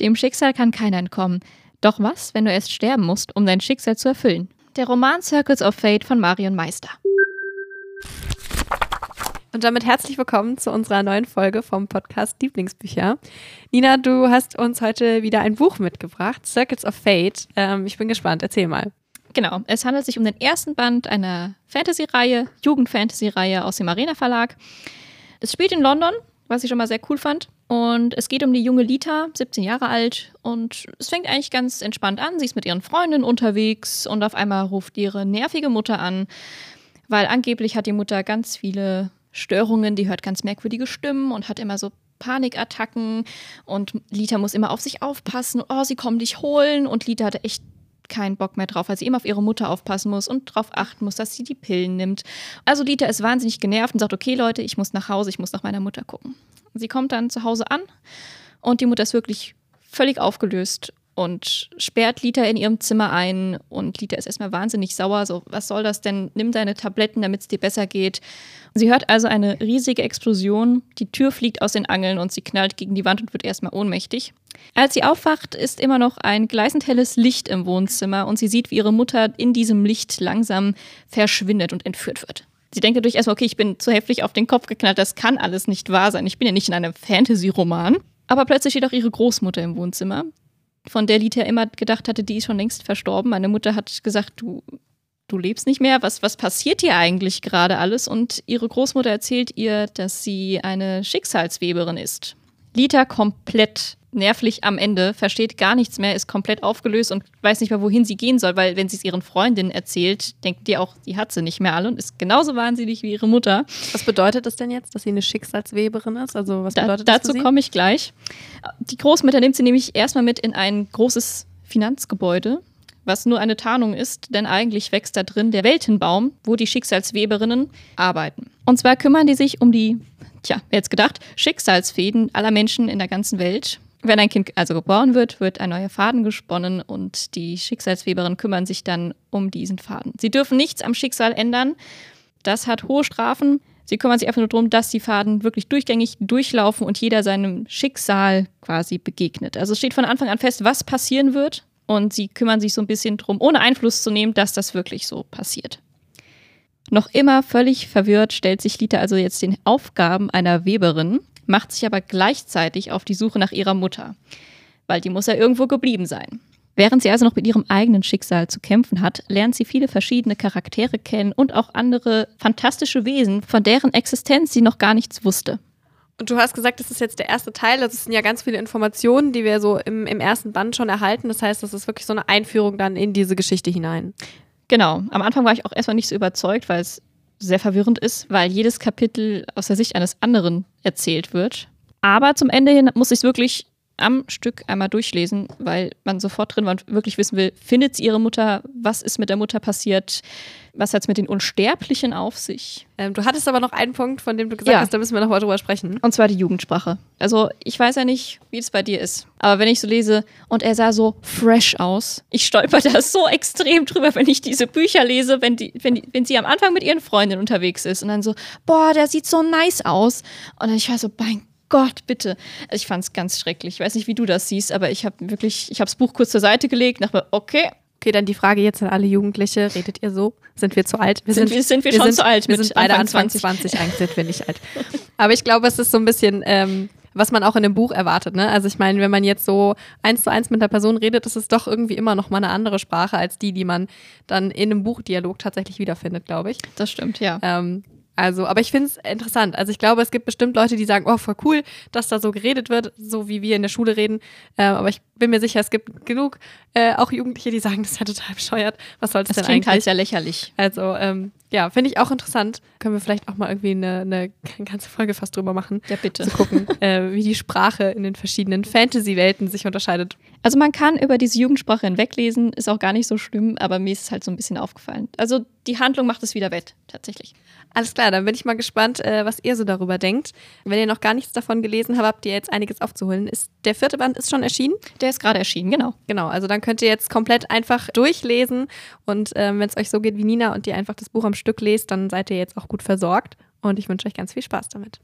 Dem Schicksal kann keiner entkommen. Doch was, wenn du erst sterben musst, um dein Schicksal zu erfüllen? Der Roman Circles of Fate von Marion Meister. Und damit herzlich willkommen zu unserer neuen Folge vom Podcast Lieblingsbücher. Nina, du hast uns heute wieder ein Buch mitgebracht, Circles of Fate. Ähm, ich bin gespannt, erzähl mal. Genau, es handelt sich um den ersten Band einer Fantasy-Reihe, Jugend-Fantasy-Reihe aus dem Arena Verlag. Es spielt in London, was ich schon mal sehr cool fand. Und es geht um die junge Lita, 17 Jahre alt. Und es fängt eigentlich ganz entspannt an. Sie ist mit ihren Freundinnen unterwegs und auf einmal ruft ihre nervige Mutter an, weil angeblich hat die Mutter ganz viele Störungen. Die hört ganz merkwürdige Stimmen und hat immer so Panikattacken. Und Lita muss immer auf sich aufpassen. Oh, sie kommen dich holen. Und Lita hatte echt keinen Bock mehr drauf, weil sie immer auf ihre Mutter aufpassen muss und darauf achten muss, dass sie die Pillen nimmt. Also Lita ist wahnsinnig genervt und sagt, okay Leute, ich muss nach Hause, ich muss nach meiner Mutter gucken. Sie kommt dann zu Hause an und die Mutter ist wirklich völlig aufgelöst und sperrt Lita in ihrem Zimmer ein und Lita ist erstmal wahnsinnig sauer, so was soll das denn? Nimm deine Tabletten, damit es dir besser geht. Sie hört also eine riesige Explosion, die Tür fliegt aus den Angeln und sie knallt gegen die Wand und wird erstmal ohnmächtig. Als sie aufwacht, ist immer noch ein gleißend helles Licht im Wohnzimmer und sie sieht, wie ihre Mutter in diesem Licht langsam verschwindet und entführt wird. Sie denkt dadurch erstmal, okay, ich bin zu heftig auf den Kopf geknallt, das kann alles nicht wahr sein. Ich bin ja nicht in einem Fantasy-Roman. Aber plötzlich steht auch ihre Großmutter im Wohnzimmer, von der Lita immer gedacht hatte, die ist schon längst verstorben. Meine Mutter hat gesagt, du, du lebst nicht mehr. Was, was passiert dir eigentlich gerade alles? Und ihre Großmutter erzählt ihr, dass sie eine Schicksalsweberin ist. Lita komplett nervlich am Ende, versteht gar nichts mehr, ist komplett aufgelöst und weiß nicht mehr, wohin sie gehen soll, weil wenn sie es ihren Freundinnen erzählt, denkt die auch, die hat sie nicht mehr alle und ist genauso wahnsinnig wie ihre Mutter. Was bedeutet das denn jetzt, dass sie eine Schicksalsweberin ist? Also was bedeutet da, das? Dazu komme ich gleich. Die Großmutter nimmt sie nämlich erstmal mit in ein großes Finanzgebäude, was nur eine Tarnung ist, denn eigentlich wächst da drin der Weltenbaum, wo die Schicksalsweberinnen arbeiten. Und zwar kümmern die sich um die, tja, wer jetzt gedacht, Schicksalsfäden aller Menschen in der ganzen Welt. Wenn ein Kind also geboren wird, wird ein neuer Faden gesponnen und die Schicksalsweberinnen kümmern sich dann um diesen Faden. Sie dürfen nichts am Schicksal ändern. Das hat hohe Strafen. Sie kümmern sich einfach nur darum, dass die Faden wirklich durchgängig durchlaufen und jeder seinem Schicksal quasi begegnet. Also es steht von Anfang an fest, was passieren wird. Und sie kümmern sich so ein bisschen darum, ohne Einfluss zu nehmen, dass das wirklich so passiert. Noch immer völlig verwirrt stellt sich Lita also jetzt den Aufgaben einer Weberin macht sich aber gleichzeitig auf die Suche nach ihrer Mutter, weil die muss ja irgendwo geblieben sein. Während sie also noch mit ihrem eigenen Schicksal zu kämpfen hat, lernt sie viele verschiedene Charaktere kennen und auch andere fantastische Wesen, von deren Existenz sie noch gar nichts wusste. Und du hast gesagt, das ist jetzt der erste Teil. Das sind ja ganz viele Informationen, die wir so im, im ersten Band schon erhalten. Das heißt, das ist wirklich so eine Einführung dann in diese Geschichte hinein. Genau. Am Anfang war ich auch erstmal nicht so überzeugt, weil es sehr verwirrend ist, weil jedes Kapitel aus der Sicht eines anderen erzählt wird. Aber zum Ende hin muss ich es wirklich am Stück einmal durchlesen, weil man sofort drin war und wirklich wissen will, findet sie ihre Mutter, was ist mit der Mutter passiert, was hat es mit den Unsterblichen auf sich. Ähm, du hattest aber noch einen Punkt, von dem du gesagt ja. hast, da müssen wir noch mal drüber sprechen. Und zwar die Jugendsprache. Also ich weiß ja nicht, wie es bei dir ist, aber wenn ich so lese und er sah so fresh aus, ich stolper da so extrem drüber, wenn ich diese Bücher lese, wenn, die, wenn, die, wenn sie am Anfang mit ihren Freundinnen unterwegs ist und dann so, boah, der sieht so nice aus. Und dann ich war so, mein Gott, bitte. Also ich fand es ganz schrecklich. Ich weiß nicht, wie du das siehst, aber ich habe wirklich, ich habe das Buch kurz zur Seite gelegt, dachte mir, okay. Okay, dann die Frage jetzt an alle Jugendliche. Redet ihr so? Sind wir zu alt? Wir sind, sind, wir, sind wir, wir schon sind, zu alt? Wir sind beide Anfang 20. 20. Eigentlich sind wir nicht alt. Aber ich glaube, es ist so ein bisschen, ähm, was man auch in dem Buch erwartet. Ne? Also ich meine, wenn man jetzt so eins zu eins mit einer Person redet, ist es doch irgendwie immer noch mal eine andere Sprache als die, die man dann in einem Buchdialog tatsächlich wiederfindet, glaube ich. Das stimmt, ja. Ähm, also, aber ich finde es interessant. Also ich glaube, es gibt bestimmt Leute, die sagen, oh, voll cool, dass da so geredet wird, so wie wir in der Schule reden. Äh, aber ich bin mir sicher, es gibt genug äh, auch Jugendliche, die sagen, das ist ja total bescheuert. Was soll das, denn eigentlich? Das halt sehr lächerlich. Also, ähm, ja, finde ich auch interessant. Können wir vielleicht auch mal irgendwie eine, eine ganze Folge fast drüber machen. Ja, bitte. Zu gucken, äh, wie die Sprache in den verschiedenen Fantasy-Welten sich unterscheidet. Also man kann über diese Jugendsprache hinweglesen, ist auch gar nicht so schlimm, aber mir ist es halt so ein bisschen aufgefallen. Also die Handlung macht es wieder wett, tatsächlich. Alles klar, dann bin ich mal gespannt, äh, was ihr so darüber denkt. Wenn ihr noch gar nichts davon gelesen habt, habt ihr jetzt einiges aufzuholen. Ist, der vierte Band ist schon erschienen? Der ist gerade erschienen, genau. Genau, also dann könnt ihr jetzt komplett einfach durchlesen und äh, wenn es euch so geht wie Nina und ihr einfach das Buch am Stück lest, dann seid ihr jetzt auch gut versorgt und ich wünsche euch ganz viel Spaß damit.